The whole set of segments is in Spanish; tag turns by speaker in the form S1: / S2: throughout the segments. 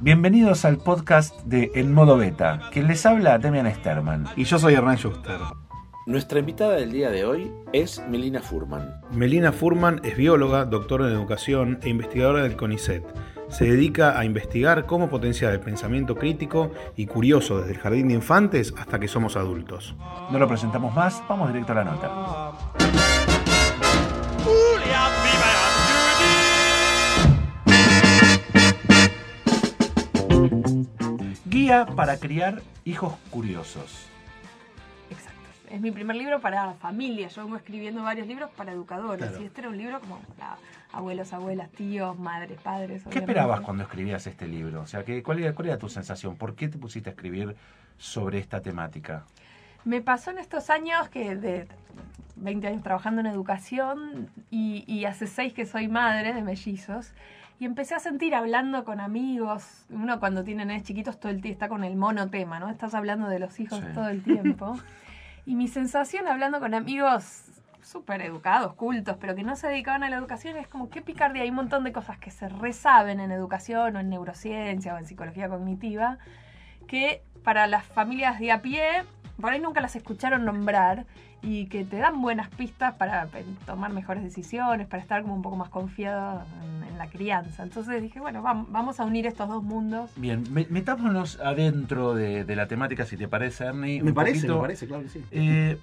S1: Bienvenidos al podcast de En Modo Beta, quien les habla Demian Sterman.
S2: Y yo soy Hernán Schuster.
S3: Nuestra invitada del día de hoy es Melina Furman.
S2: Melina Furman es bióloga, doctora en educación e investigadora del CONICET. Se dedica a investigar cómo potenciar el pensamiento crítico y curioso desde el jardín de infantes hasta que somos adultos.
S1: No lo presentamos más, vamos directo a la nota. Guía para criar hijos curiosos.
S4: Exacto. Es mi primer libro para familia. Yo vengo escribiendo varios libros para educadores.
S2: Claro.
S4: Y este era un libro como para abuelos, abuelas, tíos, madres, padres.
S1: ¿Qué esperabas cuando escribías este libro? O sea, ¿qué, cuál, era, ¿cuál era tu sensación? ¿Por qué te pusiste a escribir sobre esta temática?
S4: Me pasó en estos años que de 20 años trabajando en educación y, y hace 6 que soy madre de mellizos. Y empecé a sentir hablando con amigos, uno cuando tiene nenes chiquitos todo el está con el monotema, ¿no? Estás hablando de los hijos
S1: Sí.
S4: todo el tiempo. y mi sensación hablando con amigos súper educados, cultos, pero que no se dedicaban a la educación, es como qué picardía. Hay un montón de cosas que se resaben en educación o en neurociencia o en psicología cognitiva, que para las familias de a pie, por ahí nunca las escucharon nombrar y que te dan buenas pistas para tomar mejores decisiones, para estar como un poco más confiado en, en la crianza. Entonces dije, bueno, vam- vamos a unir estos dos mundos.
S1: Bien, me- metámonos adentro de, de la temática, si te parece, Ernie.
S2: Me parece,
S1: poquito.
S2: me parece, claro que sí.
S1: Eh,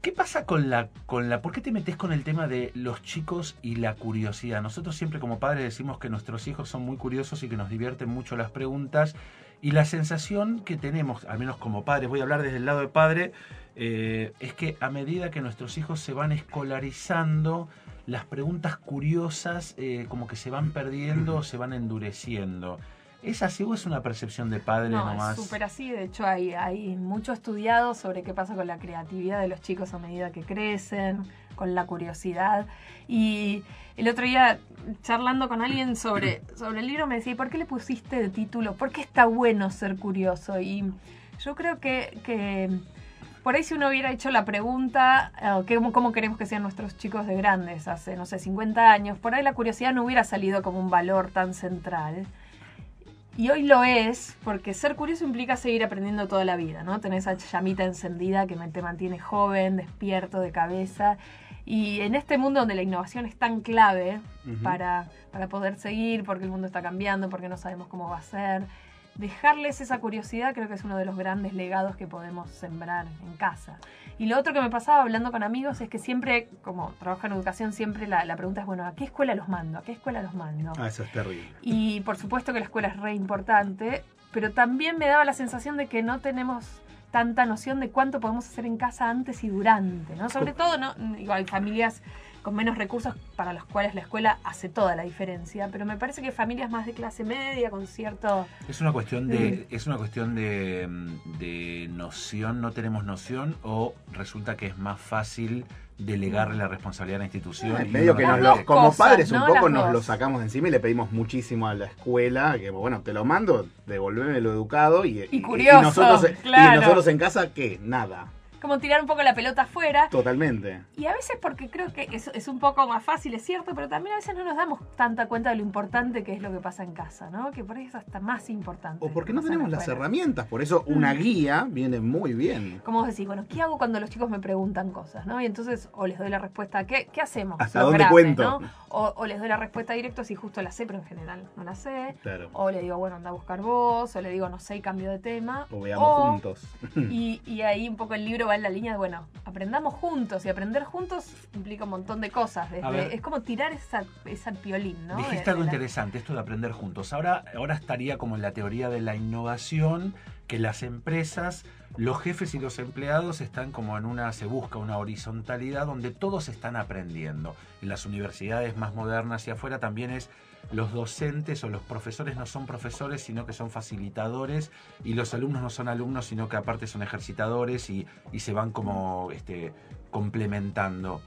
S1: ¿Qué pasa con la, con la... ¿Por qué te metes con el tema de los chicos y la curiosidad? Nosotros siempre como padres decimos que nuestros hijos son muy curiosos y que nos divierten mucho las preguntas. Y la sensación que tenemos, al menos como padres, voy a hablar desde el lado de padre, eh, es que a medida que nuestros hijos se van escolarizando, las preguntas curiosas eh, como que se van perdiendo o se van endureciendo. ¿Es así o es una percepción de padre
S4: No,
S1: nomás?
S4: es súper así. De hecho, hay, hay mucho estudiado sobre qué pasa con la creatividad de los chicos a medida que crecen, con la curiosidad. Y el otro día, charlando con alguien sobre, sobre el libro, me decía, "¿Y ¿por qué le pusiste de título? ¿Por qué está bueno ser curioso? Y yo creo que, que por ahí si uno hubiera hecho la pregunta, eh, ¿qué- ¿cómo, ¿cómo queremos que sean nuestros chicos de grandes hace, no sé, 50 años? Por ahí la curiosidad no hubiera salido como un valor tan central. Y hoy lo es, porque ser curioso implica seguir aprendiendo toda la vida, ¿no? Tener esa llamita encendida que te mantiene joven, despierto de cabeza. Y en este mundo donde la innovación es tan clave para, para poder seguir, porque el mundo está cambiando, porque no sabemos cómo va a ser, dejarles esa curiosidad creo que es uno de los grandes legados que podemos sembrar en casa. Y lo otro que me pasaba hablando con amigos es que siempre, como trabajo en educación, siempre la, la pregunta es, bueno, ¿a qué escuela los mando? ¿A qué escuela los mando?
S2: Ah, eso es terrible.
S4: Y por supuesto que la escuela es re importante, pero también me daba la sensación de que no tenemos tanta noción de cuánto podemos hacer en casa antes y durante, ¿no? Sobre todo, ¿no? Digo, hay familias con menos recursos para las cuales la escuela hace toda la diferencia, pero me parece que familias más de clase media, con cierto...
S1: Es una cuestión de, es una cuestión de, mm, de noción, no tenemos noción, o resulta que es más fácil delegarle la responsabilidad a la institución. Y
S2: medio que
S1: no
S2: nos como
S4: cosas,
S2: padres un
S4: ¿no?
S2: poco nos
S4: dos.
S2: lo sacamos de encima y le pedimos muchísimo a la escuela que bueno te lo mando devolveme lo educado y,
S4: Y curioso,
S2: nosotros
S4: claro.
S2: y nosotros en casa qué nada
S4: Como tirar un poco la pelota afuera.
S2: totalmente
S4: Y a veces porque creo que es, es un poco más fácil, es cierto, pero también a veces no nos damos tanta cuenta de lo importante que es lo que pasa en casa, ¿no? Que por ahí es hasta más importante.
S2: o porque no tenemos
S4: la
S2: las herramientas por eso una
S4: Mm.
S2: guía viene muy bien
S4: Como vos decís, bueno, ¿qué hago cuando los chicos me preguntan cosas, no? Y entonces o les doy la respuesta, ¿qué, qué hacemos?
S2: ¿Hasta dónde cuento?
S4: ¿no? O, o les doy la respuesta directa si justo la sé, pero en general no la sé.
S2: claro
S4: O le digo, bueno, anda a buscar vos, o le digo, no sé, y cambio de tema.
S2: o veamos
S4: O-
S2: juntos
S4: Y, y ahí un poco el libro va en la línea de, bueno, aprendamos juntos. Y aprender juntos implica un montón de cosas. desde-
S1: A ver.
S4: es como tirar esa, esa piolín, ¿no?
S1: Dijiste
S4: De-
S1: algo
S4: de la-
S1: interesante, esto de aprender juntos. Ahora, ahora estaría como en la teoría de la innovación, que las empresas, los jefes y los empleados están como en una, se busca una horizontalidad donde todos están aprendiendo. En las universidades más modernas y afuera también es los docentes o los profesores no son profesores, sino que son facilitadores, y los alumnos no son alumnos, sino que aparte son ejercitadores y, se van como este, complementando.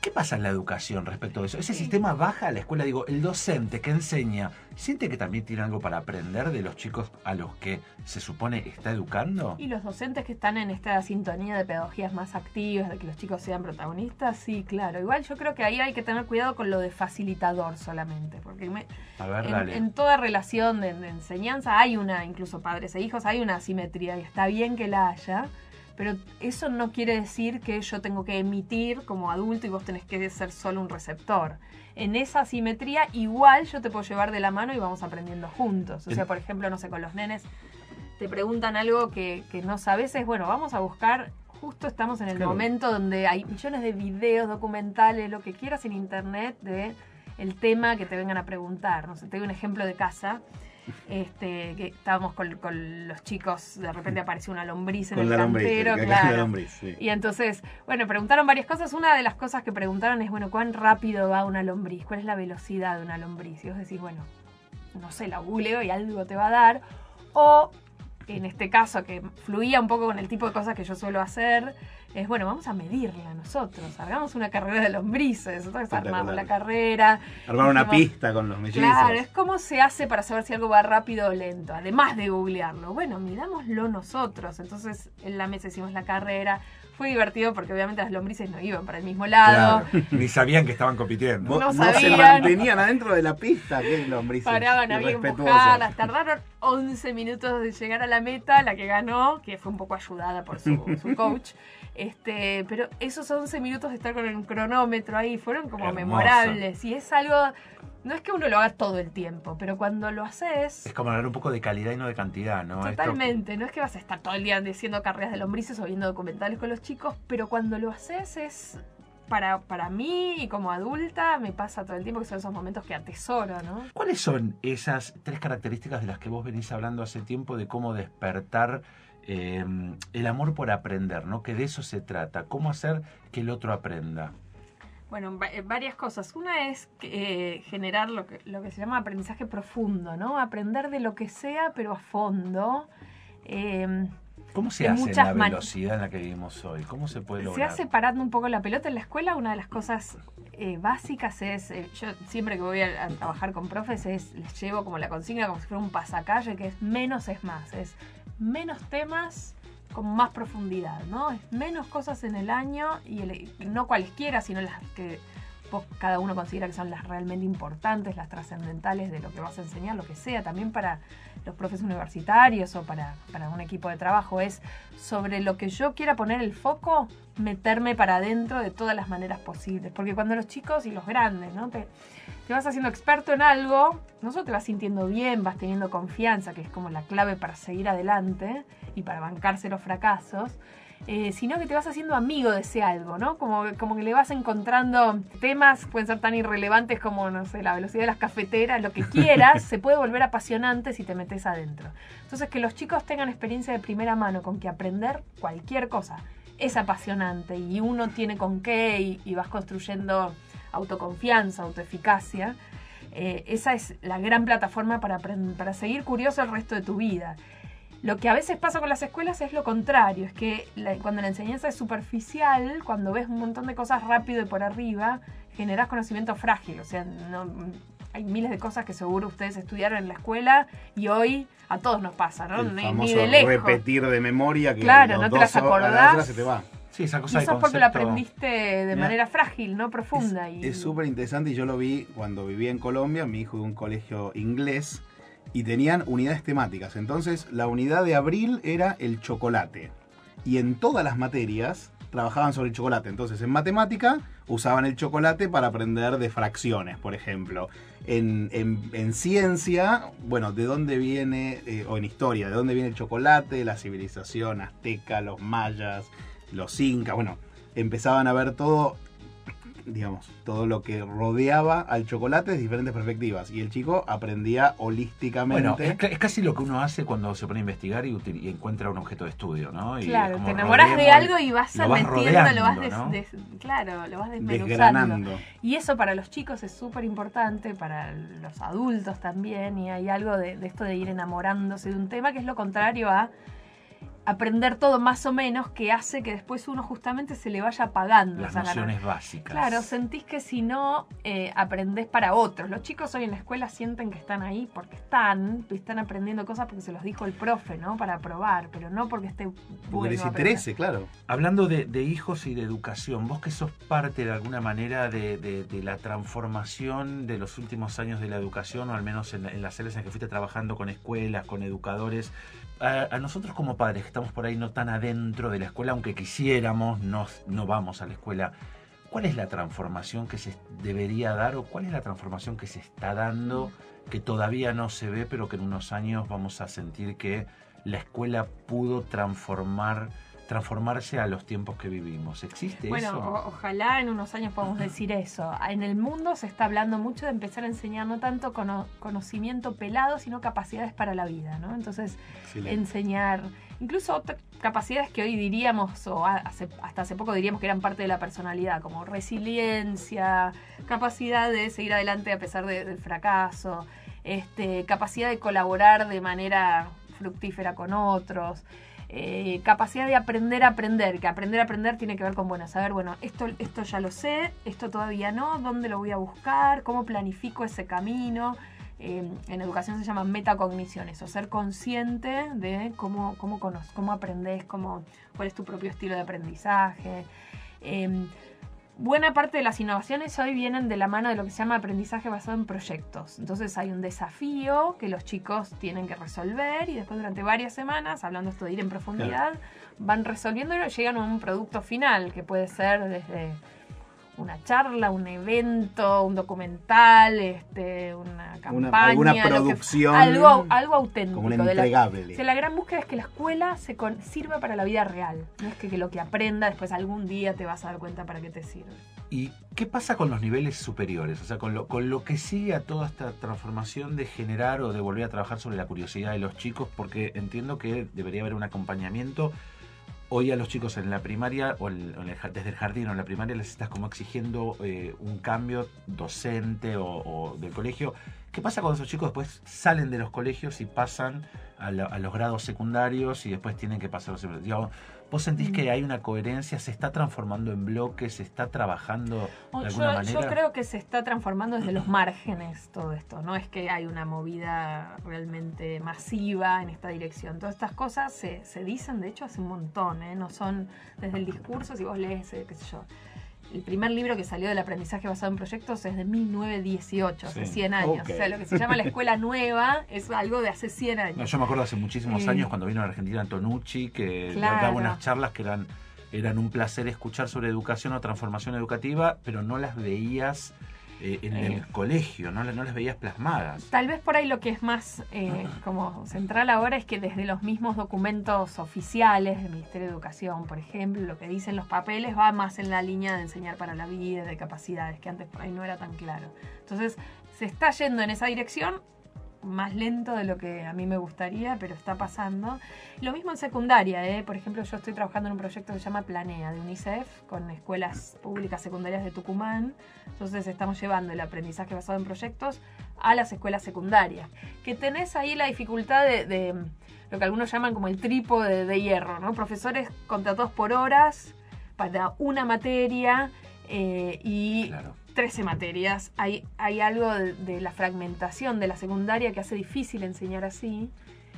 S1: ¿Qué pasa en la educación respecto a eso? ¿Ese sistema baja a la escuela? Digo, el docente que enseña, ¿siente que también tiene algo para aprender de los chicos a los que se supone está educando?
S4: Y los docentes que están en esta sintonía de pedagogías más activas, de que los chicos sean protagonistas, sí, claro. Igual yo creo que ahí hay que tener cuidado con lo de facilitador solamente, porque me-
S1: A ver,
S4: en,
S1: dale.
S4: en toda relación de, de enseñanza hay una, incluso padres e hijos, hay una asimetría y está bien que la haya, pero eso no quiere decir que yo tengo que emitir como adulto y vos tenés que ser solo un receptor. En esa asimetría igual yo te puedo llevar de la mano y vamos aprendiendo juntos. O sea, por ejemplo, no sé, con los nenes te preguntan algo que, que no sabes, es bueno, vamos a buscar, justo estamos en el
S2: Claro.
S4: momento donde hay millones de videos, documentales, lo que quieras en internet de el tema que te vengan a preguntar. No sé, te doy un ejemplo de casa. Este, que estábamos con, con los chicos, de repente apareció una lombriz en
S2: Con
S4: el
S2: la
S4: cantero, claro.
S2: la lombriz, sí.
S4: Y entonces, bueno, preguntaron varias cosas. Una de las cosas que preguntaron es, bueno, ¿cuán rápido va una lombriz? ¿Cuál es la velocidad de una lombriz? Y vos decís, bueno, no sé, la googleo y algo te va a dar. O, en este caso, que fluía un poco con el tipo de cosas que yo suelo hacer, es, bueno, vamos a medirla nosotros. Hagamos una carrera de lombrices. Entonces armamos la carrera.
S2: Armar una pista con los mellizos.
S4: Claro, es cómo se hace para saber si algo va rápido o lento, además de googlearlo. Bueno, mirámoslo nosotros. Entonces, en la mesa hicimos la carrera. Fue divertido porque obviamente las lombrices no iban para el mismo lado.
S1: Claro, Ni sabían que estaban compitiendo.
S2: Vos-
S4: no
S2: se
S4: sabían.
S2: mantenían adentro de la pista, qué lombrices.
S4: Paraban, había que empujarlas. Tardaron 11 minutos de llegar a la meta, la que ganó, que fue un poco ayudada por su, su coach. Este, pero esos 11 minutos de estar con el cronómetro ahí fueron como
S1: Hermoso.
S4: memorables. Y es algo, no es que uno lo haga todo el tiempo, pero cuando lo haces...
S1: Es como hablar un poco de calidad y no de cantidad, ¿no? Esto-
S4: Totalmente, no es que vas a estar todo el día diciendo carreras de lombrices o viendo documentales con los chicos, pero cuando lo haces es para, para mí y como adulta me pasa todo el tiempo que son esos momentos que atesoro, ¿no?
S1: ¿Cuáles son esas tres características de las que vos venís hablando hace tiempo de cómo despertar eh, el amor por aprender, ¿no? Que de eso se trata. ¿Cómo hacer que el otro aprenda?
S4: Bueno, eh, varias cosas. Una es eh, generar lo que, lo que se llama aprendizaje profundo, ¿no? Aprender de lo que sea, pero a fondo. Eh,
S1: ¿Cómo se hace en la velocidad en la que vivimos hoy? ¿Cómo se puede
S4: Se
S1: lograr?
S4: hace parando un poco la pelota en la escuela. Una de las cosas eh, básicas es, yo siempre que voy a, a trabajar con profes, es, les llevo como la consigna, como si fuera un pasacalle, que es menos es más. Es menos temas con más profundidad, ¿no? Es menos cosas en el año y no cualesquiera, sino las que cada uno considera que son las realmente importantes, las trascendentales de lo que vas a enseñar, lo que sea, también para los profes universitarios o para, para un equipo de trabajo, es sobre lo que yo quiera poner el foco, meterme para adentro de todas las maneras posibles. Porque cuando los chicos y los grandes, ¿no? Te vas haciendo experto en algo, no solo te vas sintiendo bien, vas teniendo confianza, que es como la clave para seguir adelante y para bancarse los fracasos, eh, sino que te vas haciendo amigo de ese algo, ¿no? Como, como que le vas encontrando temas, pueden ser tan irrelevantes como, no sé, la velocidad de las cafeteras, lo que quieras, se puede volver apasionante si te metes adentro. Entonces, que los chicos tengan experiencia de primera mano con que aprender cualquier cosa es apasionante y uno tiene con qué y, y vas construyendo autoconfianza, autoeficacia. Eh, esa es la gran plataforma para, para seguir curioso el resto de tu vida. Lo que a veces pasa con las escuelas es lo contrario, es que la- cuando la enseñanza es superficial, cuando ves un montón de cosas rápido y por arriba, generas conocimiento frágil. O sea, no, hay miles de cosas que seguro ustedes estudiaron en la escuela y hoy a todos nos pasa, ¿no?
S2: El
S4: Ni-
S2: famoso
S4: ni de lejos.
S2: repetir de memoria que
S4: Claro, no te las acordás.
S2: se te va.
S1: Sí, esa cosa
S4: es porque lo aprendiste de manera frágil, no profunda.
S2: Es-
S4: y...
S2: Es súper interesante y yo lo vi cuando vivía en Colombia, mi hijo de un colegio inglés, y tenían unidades temáticas. Entonces la unidad de abril era el chocolate. Y en todas las materias trabajaban sobre el chocolate. Entonces en matemática usaban el chocolate para aprender de fracciones, por ejemplo. En, en- en ciencia, bueno, de dónde viene, eh, o en historia, de dónde viene el chocolate, la civilización azteca, los mayas, los incas, bueno, empezaban a ver todo digamos, todo lo que rodeaba al chocolate desde diferentes perspectivas. Y el chico aprendía holísticamente.
S1: Bueno, es, ca- es casi lo que uno hace cuando se pone a investigar y, y encuentra un objeto de estudio, ¿no? Y es
S4: Claro,
S1: como
S4: te enamoras de algo y vas
S1: lo vas
S4: metiendo, lo vas
S1: rodeando,
S4: des-
S1: ¿no?
S4: des- claro, lo vas desmenuzando. Y eso para los chicos es súper importante, para los adultos también, y hay algo de, de esto de ir enamorándose de un tema que es lo contrario a aprender todo más o menos que hace que después uno justamente se le vaya apagando.
S1: Las nociones básicas.
S4: Claro, sentís que si no eh, aprendés para otros. Los chicos hoy en la escuela sienten que están ahí porque están, y están aprendiendo cosas porque se los dijo el profe, ¿no? Para probar, pero no porque esté
S2: Porque
S4: bueno
S2: les interese, claro.
S1: Hablando de, de hijos y de educación, vos que sos parte de alguna manera de, de- de la transformación de los últimos años de la educación, o al menos en, en las áreas en que fuiste trabajando con escuelas, con educadores, a, a nosotros como padres que estamos por ahí no tan adentro de la escuela, aunque quisiéramos, no, no vamos a la escuela, ¿cuál es la transformación que se debería dar o cuál es la transformación que se está dando que todavía no se ve, pero que en unos años vamos a sentir que la escuela pudo transformar transformarse a los tiempos que vivimos. ¿Existe
S4: Bueno,
S1: eso?
S4: o- ojalá en unos años podamos decir eso. En el mundo se está hablando mucho de empezar a enseñar no tanto cono- conocimiento pelado, sino capacidades para la vida, ¿no? Entonces,
S2: Excelente.
S4: enseñar incluso otras capacidades que hoy diríamos, o hace- hasta hace poco diríamos que eran parte de la personalidad, como resiliencia, capacidad de seguir adelante a pesar de- del fracaso, este, capacidad de colaborar de manera fructífera con otros. eh, capacidad de aprender a aprender, que aprender a aprender tiene que ver con, bueno, saber, bueno, esto, esto ya lo sé, esto todavía no, dónde lo voy a buscar, cómo planifico ese camino, eh, en educación se llama metacognición, eso, ser consciente de cómo, cómo, cono- cómo aprendes, cómo, cuál es tu propio estilo de aprendizaje. Eh, buena parte de las innovaciones hoy vienen de la mano de lo que se llama aprendizaje basado en proyectos. Entonces hay un desafío que los chicos tienen que resolver y después durante varias semanas, hablando esto de ir en profundidad, van resolviendo y llegan a un producto final que puede ser desde una charla, un evento, un documental, este, una campaña,
S2: alguna
S4: que-
S2: producción,
S4: algo, algo auténtico.
S2: Como
S4: de la-
S2: entregable.
S4: o sea, la gran búsqueda es que la escuela se con- sirva para la vida real. No es que, que lo que aprenda después algún día te vas a dar cuenta para qué te sirve.
S1: ¿Y qué pasa con los niveles superiores? O sea, con lo, con lo que sigue a toda esta transformación de generar o de volver a trabajar sobre la curiosidad de los chicos, porque entiendo que debería haber un acompañamiento. Hoy a los chicos en la primaria, o, en el desde el jardín o en la primaria, les estás como exigiendo eh, un cambio docente o, o del colegio. ¿Qué pasa cuando esos chicos después salen de los colegios y pasan a, la- a los grados secundarios y después tienen que pasar los digamos, ¿Vos sentís que hay una coherencia? ¿Se está transformando en bloques? ¿Se está trabajando
S4: O-
S1: de
S4: Yo,
S1: alguna
S4: yo
S1: manera?
S4: creo que se está transformando desde los márgenes todo esto. No es que hay una movida realmente masiva en esta dirección. Todas estas cosas se, se dicen, de hecho, hace un montón. ¿eh? No son desde el discurso, si vos lees, eh, qué sé yo. El primer libro que salió del aprendizaje basado en proyectos es de 1918, hace
S1: Sí.
S4: 100 años. O sea, lo que se llama la escuela nueva es algo de hace 100 años.
S1: No, yo me acuerdo hace muchísimos
S4: Eh.
S1: años cuando vino a Argentina Antonucci, que
S4: Claro.
S1: daba unas charlas que eran, eran un placer escuchar sobre educación o transformación educativa, pero no las veías eh, en
S4: Eh.
S1: el colegio, no, no las veías plasmadas.
S4: Tal vez por ahí lo que es más eh, como central ahora es que desde los mismos documentos oficiales del Ministerio de Educación, por ejemplo, lo que dicen los papeles va más en la línea de enseñar para la vida, de capacidades, que antes por ahí no era tan claro. Entonces, se está yendo en esa dirección, más lento de lo que a mí me gustaría, pero está pasando. Lo mismo en secundaria, ¿eh? por ejemplo, yo estoy trabajando en un proyecto que se llama Planea de UNICEF con escuelas públicas secundarias de Tucumán. Entonces estamos llevando el aprendizaje basado en proyectos a las escuelas secundarias. Que tenés ahí la dificultad de, lo que algunos llaman como el trípode de hierro, ¿no? Profesores contratados por horas para una materia eh, y
S1: Claro.
S4: 13 materias. Hay, hay algo de, la fragmentación de la secundaria que hace difícil enseñar así.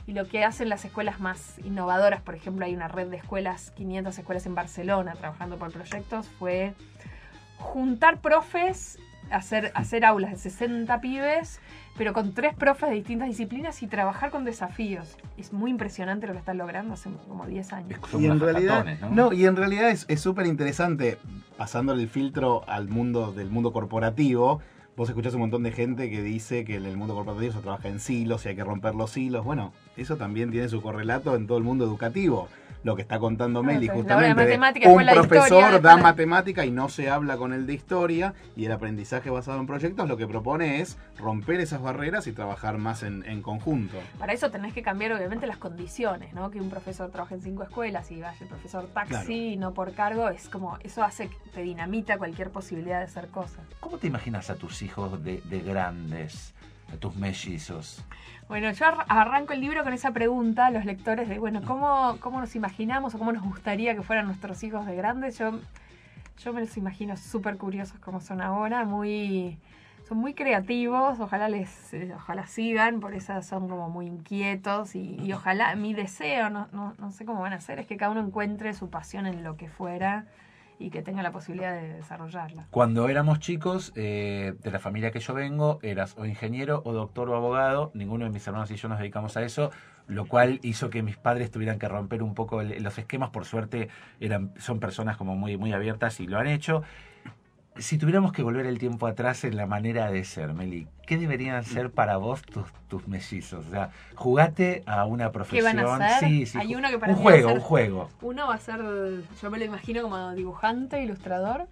S4: Y lo que hacen las escuelas más innovadoras, por ejemplo, hay una red de escuelas, 500 escuelas en Barcelona trabajando por proyectos, fue juntar profes, hacer, hacer aulas de 60 pibes, pero con tres profes de distintas disciplinas y trabajar con desafíos. Es muy impresionante lo que están logrando hace como 10 años.
S1: Es como
S2: Y en realidad,
S1: ¿no?
S2: ¿no? y en realidad es es súper interesante, pasándole el filtro al mundo del mundo corporativo. Vos escuchás un montón de gente que dice que en el mundo corporativo se trabaja en silos y hay que romper los hilos. Bueno, eso también tiene su correlato en todo el mundo educativo. Lo que está contando
S4: Ah,
S2: Meli,
S4: de
S2: justamente. de
S4: matemática,
S2: un
S4: historia,
S2: profesor da matemática y no se habla con el de historia. Y el aprendizaje basado en proyectos lo que propone es romper esas barreras y trabajar más en, en conjunto.
S4: Para eso tenés que cambiar obviamente las condiciones, ¿no? Que un profesor trabaje en cinco escuelas y vaya el profesor taxi
S2: Claro.
S4: y no por cargo, es como, eso hace que te dinamita cualquier posibilidad de hacer cosas.
S1: ¿Cómo te imaginas a tus hijos de, de grandes? Tus mellizos?
S4: Bueno, yo ar- arranco el libro con esa pregunta a los lectores de, bueno, ¿cómo, cómo nos imaginamos o cómo nos gustaría que fueran nuestros hijos de grandes? Yo, yo me los imagino súper curiosos como son ahora, muy... Son muy creativos, ojalá les, eh, ojalá sigan, por eso son como muy inquietos y, ojalá, mi deseo, no, no, no sé cómo van a hacer, es que cada uno encuentre su pasión en lo que fuera y que tenga la posibilidad de desarrollarla.
S1: Cuando éramos chicos, eh, de la familia que yo vengo, eras o ingeniero o doctor o abogado. Ninguno de mis hermanos y yo nos dedicamos a eso, lo cual hizo que mis padres tuvieran que romper un poco los esquemas. Por suerte, eran, son personas como muy, muy abiertas y lo han hecho. Si tuviéramos que volver el tiempo atrás en la manera de ser, Meli, ¿qué deberían ser para vos tus, tus mellizos? O sea, jugate a una
S4: ¿Qué
S1: profesión.
S4: van a hacer?
S1: Sí, sí,
S4: Hay uno que para
S1: un
S4: mí va a
S1: juego,
S4: ser-
S1: un juego.
S4: Uno va a ser, yo me lo imagino como dibujante, ilustrador,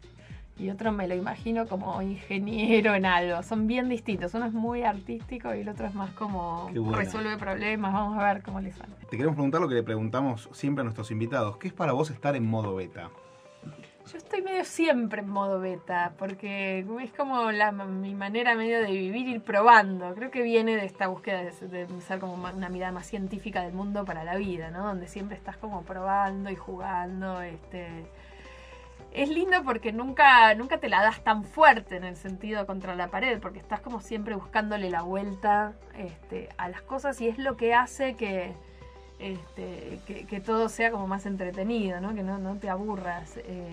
S4: y otro me lo imagino como ingeniero en algo. Son bien distintos. Uno es muy artístico y el otro es más como
S2: Qué
S4: resuelve problemas. Vamos a ver cómo le sale.
S2: Te queremos preguntar lo que le preguntamos siempre a nuestros invitados. ¿Qué es para vos estar en modo beta?
S4: Yo estoy medio siempre en modo beta, porque es como la, mi manera medio de vivir, ir probando. Creo que viene de esta búsqueda de, de ser como una mirada más científica del mundo para la vida, ¿no? Donde siempre estás como probando y jugando, este... Es lindo porque nunca, nunca te la das tan fuerte en el sentido contra la pared, porque estás como siempre buscándole la vuelta este, a las cosas y es lo que hace que, este, que, que todo sea como más entretenido, ¿no? que no, no te aburras. Eh,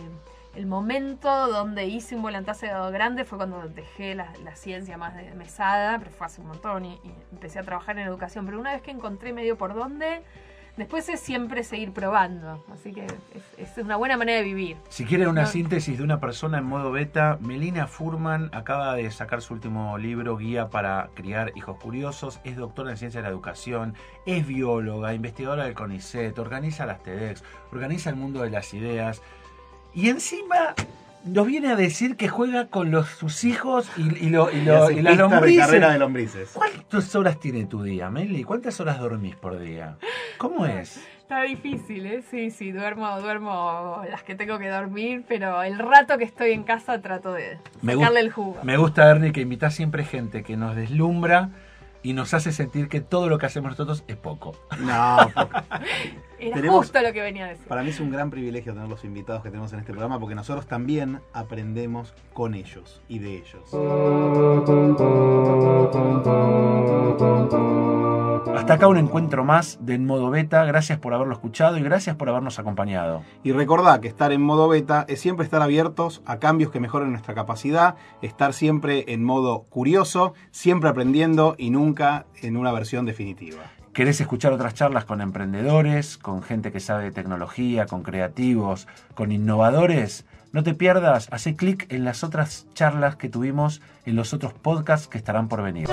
S4: el momento donde hice un volantazo grande fue cuando dejé la, ciencia más de mesada, pero fue hace un montón y, y empecé a trabajar en educación. Pero una vez que encontré medio por dónde, después es siempre seguir probando. Así que es, es una buena manera de vivir.
S1: Si quieren una
S4: No.
S1: síntesis de una persona en modo beta, Melina Furman acaba de sacar su último libro, Guía para criar hijos curiosos. Es doctora en ciencia de la educación, es bióloga, investigadora del CONICET, organiza las TEDx, organiza el mundo de las ideas. Y encima nos viene a decir que juega con los, sus hijos y, y lo- y lo- y las
S2: de
S1: lombrices.
S2: carrera de lombrices.
S1: ¿Cuántas horas tiene tu día, Meli? ¿Cuántas horas dormís por día? ¿Cómo es?
S4: Está difícil, ¿eh? Sí, sí, duermo, duermo las que tengo que dormir, pero el rato que estoy en casa trato de
S1: Me
S4: sacarle el jugo.
S1: Me gusta, Ernie, que invitás siempre gente que nos deslumbra y nos hace sentir que todo lo que hacemos nosotros es poco.
S2: No, poco.
S4: Era
S2: tenemos-
S4: justo lo que venía a decir.
S2: para mí es un gran privilegio tener los invitados que tenemos en este programa porque nosotros también aprendemos con ellos y de ellos.
S1: Hasta acá un encuentro más de En Modo Beta. Gracias por haberlo escuchado y gracias por habernos acompañado.
S2: Y recordá que estar en modo beta es siempre estar abiertos a cambios que mejoren nuestra capacidad, estar siempre en modo curioso, siempre aprendiendo y nunca en una versión definitiva.
S1: ¿Querés escuchar otras charlas con emprendedores, con gente que sabe de tecnología, con creativos, con innovadores? No te pierdas, hace clic en las otras charlas que tuvimos en los otros podcasts que estarán por venir.